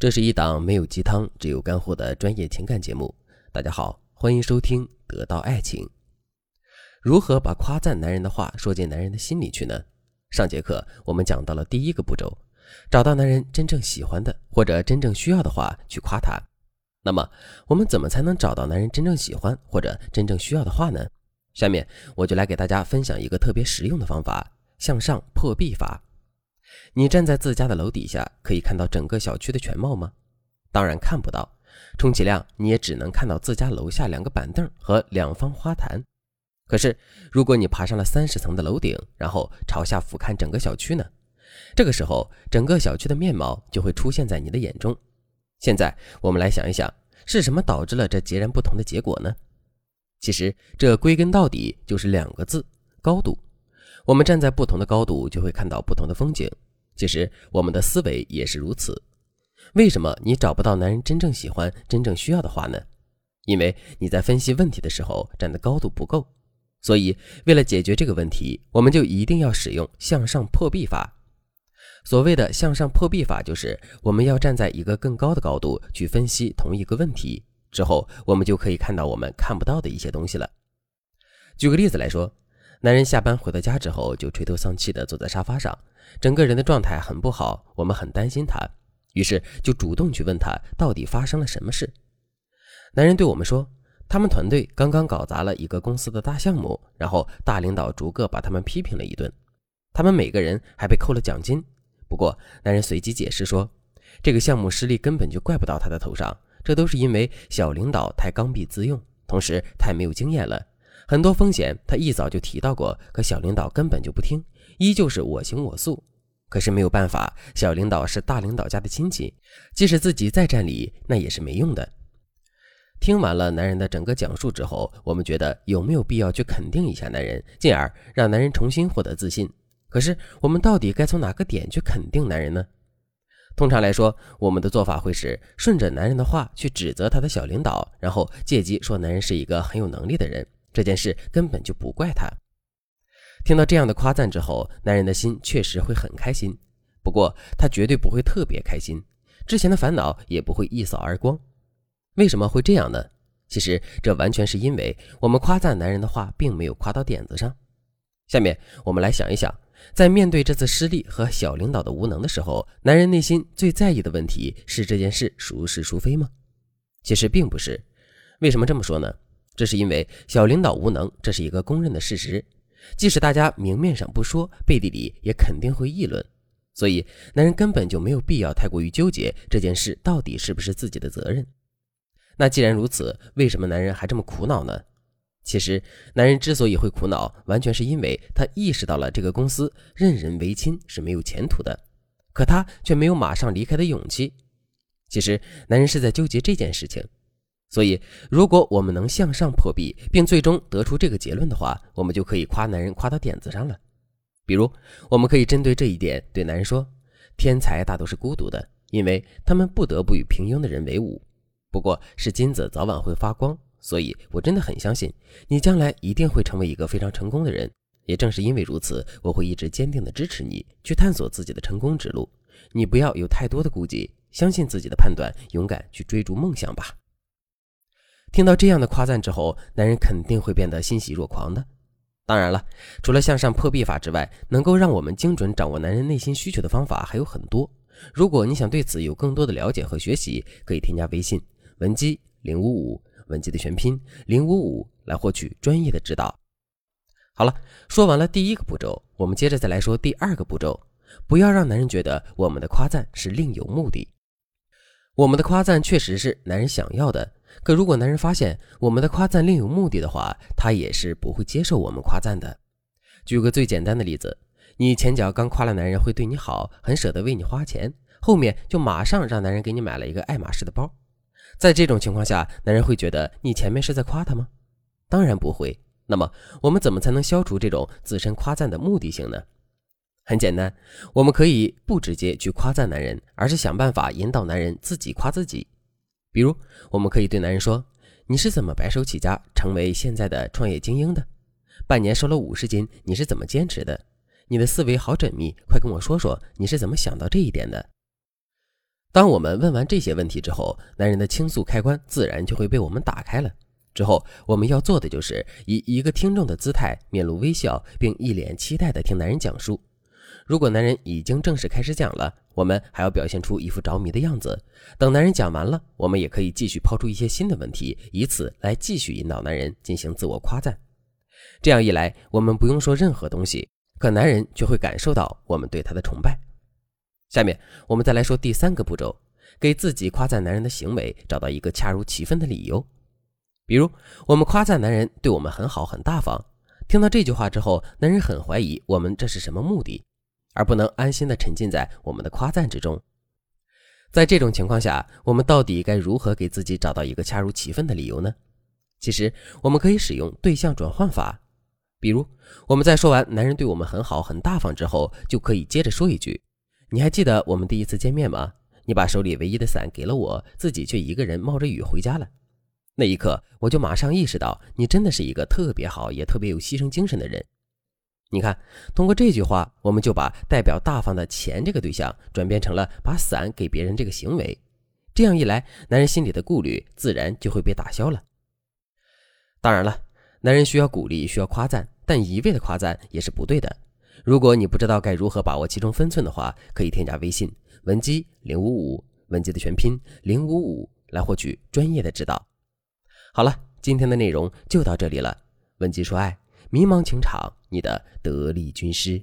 这是一档没有鸡汤、只有干货的专业情感节目。大家好，欢迎收听《得到爱情》。如何把夸赞男人的话说进男人的心里去呢？上节课我们讲到了第一个步骤，找到男人真正喜欢的或者真正需要的话去夸他。那么，我们怎么才能找到男人真正喜欢或者真正需要的话呢？下面我就来给大家分享一个特别实用的方法——向上破壁法。你站在自家的楼底下，可以看到整个小区的全貌吗？当然看不到，充其量你也只能看到自家楼下两个板凳和两方花坛。可是，如果你爬上了三十层的楼顶，然后朝下俯瞰整个小区呢？这个时候，整个小区的面貌就会出现在你的眼中。现在，我们来想一想，是什么导致了这截然不同的结果呢？其实，这归根到底就是两个字：高度。我们站在不同的高度，就会看到不同的风景。其实我们的思维也是如此。为什么你找不到男人真正喜欢、真正需要的话呢？因为你在分析问题的时候站的高度不够。所以，为了解决这个问题，我们就一定要使用向上破壁法。所谓的向上破壁法，就是我们要站在一个更高的高度去分析同一个问题，之后我们就可以看到我们看不到的一些东西了。举个例子来说。男人下班回到家之后，就垂头丧气地坐在沙发上，整个人的状态很不好。我们很担心他，于是就主动去问他到底发生了什么事。男人对我们说，他们团队刚刚搞砸了一个公司的大项目，然后大领导逐个把他们批评了一顿，他们每个人还被扣了奖金。不过，男人随即解释说，这个项目失利根本就怪不到他的头上，这都是因为小领导太刚愎自用，同时太没有经验了。很多风险他一早就提到过，可小领导根本就不听，依旧是我行我素。可是没有办法，小领导是大领导家的亲戚，即使自己再占理，那也是没用的。听完了男人的整个讲述之后，我们觉得有没有必要去肯定一下男人，进而让男人重新获得自信？可是我们到底该从哪个点去肯定男人呢？通常来说，我们的做法会是顺着男人的话去指责他的小领导，然后借机说男人是一个很有能力的人。这件事根本就不怪他。听到这样的夸赞之后，男人的心确实会很开心。不过，他绝对不会特别开心，之前的烦恼也不会一扫而光。为什么会这样呢？其实，这完全是因为我们夸赞男人的话并没有夸到点子上。下面，我们来想一想，在面对这次失利和小领导的无能的时候，男人内心最在意的问题是这件事孰是孰非吗？其实并不是。为什么这么说呢？这是因为小领导无能，这是一个公认的事实。即使大家明面上不说，背地里也肯定会议论。所以，男人根本就没有必要太过于纠结这件事到底是不是自己的责任。那既然如此，为什么男人还这么苦恼呢？其实，男人之所以会苦恼，完全是因为他意识到了这个公司任人唯亲是没有前途的，可他却没有马上离开的勇气。其实，男人是在纠结这件事情。所以，如果我们能向上破壁，并最终得出这个结论的话，我们就可以夸男人夸到点子上了。比如，我们可以针对这一点对男人说：“天才大都是孤独的，因为他们不得不与平庸的人为伍。不过，是金子早晚会发光，所以我真的很相信你将来一定会成为一个非常成功的人。也正是因为如此，我会一直坚定地支持你去探索自己的成功之路。你不要有太多的顾忌，相信自己的判断，勇敢去追逐梦想吧。”听到这样的夸赞之后，男人肯定会变得欣喜若狂的。当然了，除了向上破壁法之外，能够让我们精准掌握男人内心需求的方法还有很多。如果你想对此有更多的了解和学习，可以添加微信文姬零五五，文姬的全拼零五五，来获取专业的指导。好了，说完了第一个步骤，我们接着再来说第二个步骤，不要让男人觉得我们的夸赞是另有目的。我们的夸赞确实是男人想要的。可如果男人发现我们的夸赞另有目的的话，他也是不会接受我们夸赞的。举个最简单的例子，你前脚刚夸了男人会对你好，很舍得为你花钱，后面就马上让男人给你买了一个爱马仕的包。在这种情况下，男人会觉得你前面是在夸他吗？当然不会。那么我们怎么才能消除这种自身夸赞的目的性呢？很简单，我们可以不直接去夸赞男人，而是想办法引导男人自己夸自己。比如，我们可以对男人说：“你是怎么白手起家成为现在的创业精英的？半年瘦了五十斤，你是怎么坚持的？你的思维好缜密，快跟我说说你是怎么想到这一点的？”当我们问完这些问题之后，男人的倾诉开关自然就会被我们打开了。之后我们要做的就是以一个听众的姿态，面露微笑，并一脸期待地听男人讲述。如果男人已经正式开始讲了，我们还要表现出一副着迷的样子。等男人讲完了，我们也可以继续抛出一些新的问题，以此来继续引导男人进行自我夸赞。这样一来，我们不用说任何东西，可男人却会感受到我们对他的崇拜。下面我们再来说第三个步骤，给自己夸赞男人的行为找到一个恰如其分的理由。比如，我们夸赞男人对我们很好、很大方。听到这句话之后，男人很怀疑我们这是什么目的，而不能安心的沉浸在我们的夸赞之中。在这种情况下，我们到底该如何给自己找到一个恰如其分的理由呢？其实，我们可以使用对象转换法。比如，我们在说完男人对我们很好、很大方之后，就可以接着说一句。你还记得我们第一次见面吗？你把手里唯一的伞给了我，自己却一个人冒着雨回家了。那一刻，我就马上意识到，你真的是一个特别好也特别有牺牲精神的人。你看，通过这句话，我们就把代表大方的钱这个对象，转变成了把伞给别人这个行为。这样一来，男人心里的顾虑自然就会被打消了。当然了，男人需要鼓励，需要夸赞，但一味的夸赞也是不对的。如果你不知道该如何把握其中分寸的话，可以添加微信文姬零五五，文姬的全拼零五五，来获取专业的指导。好了，今天的内容就到这里了。文姬说爱，迷茫情场，你的得力军师。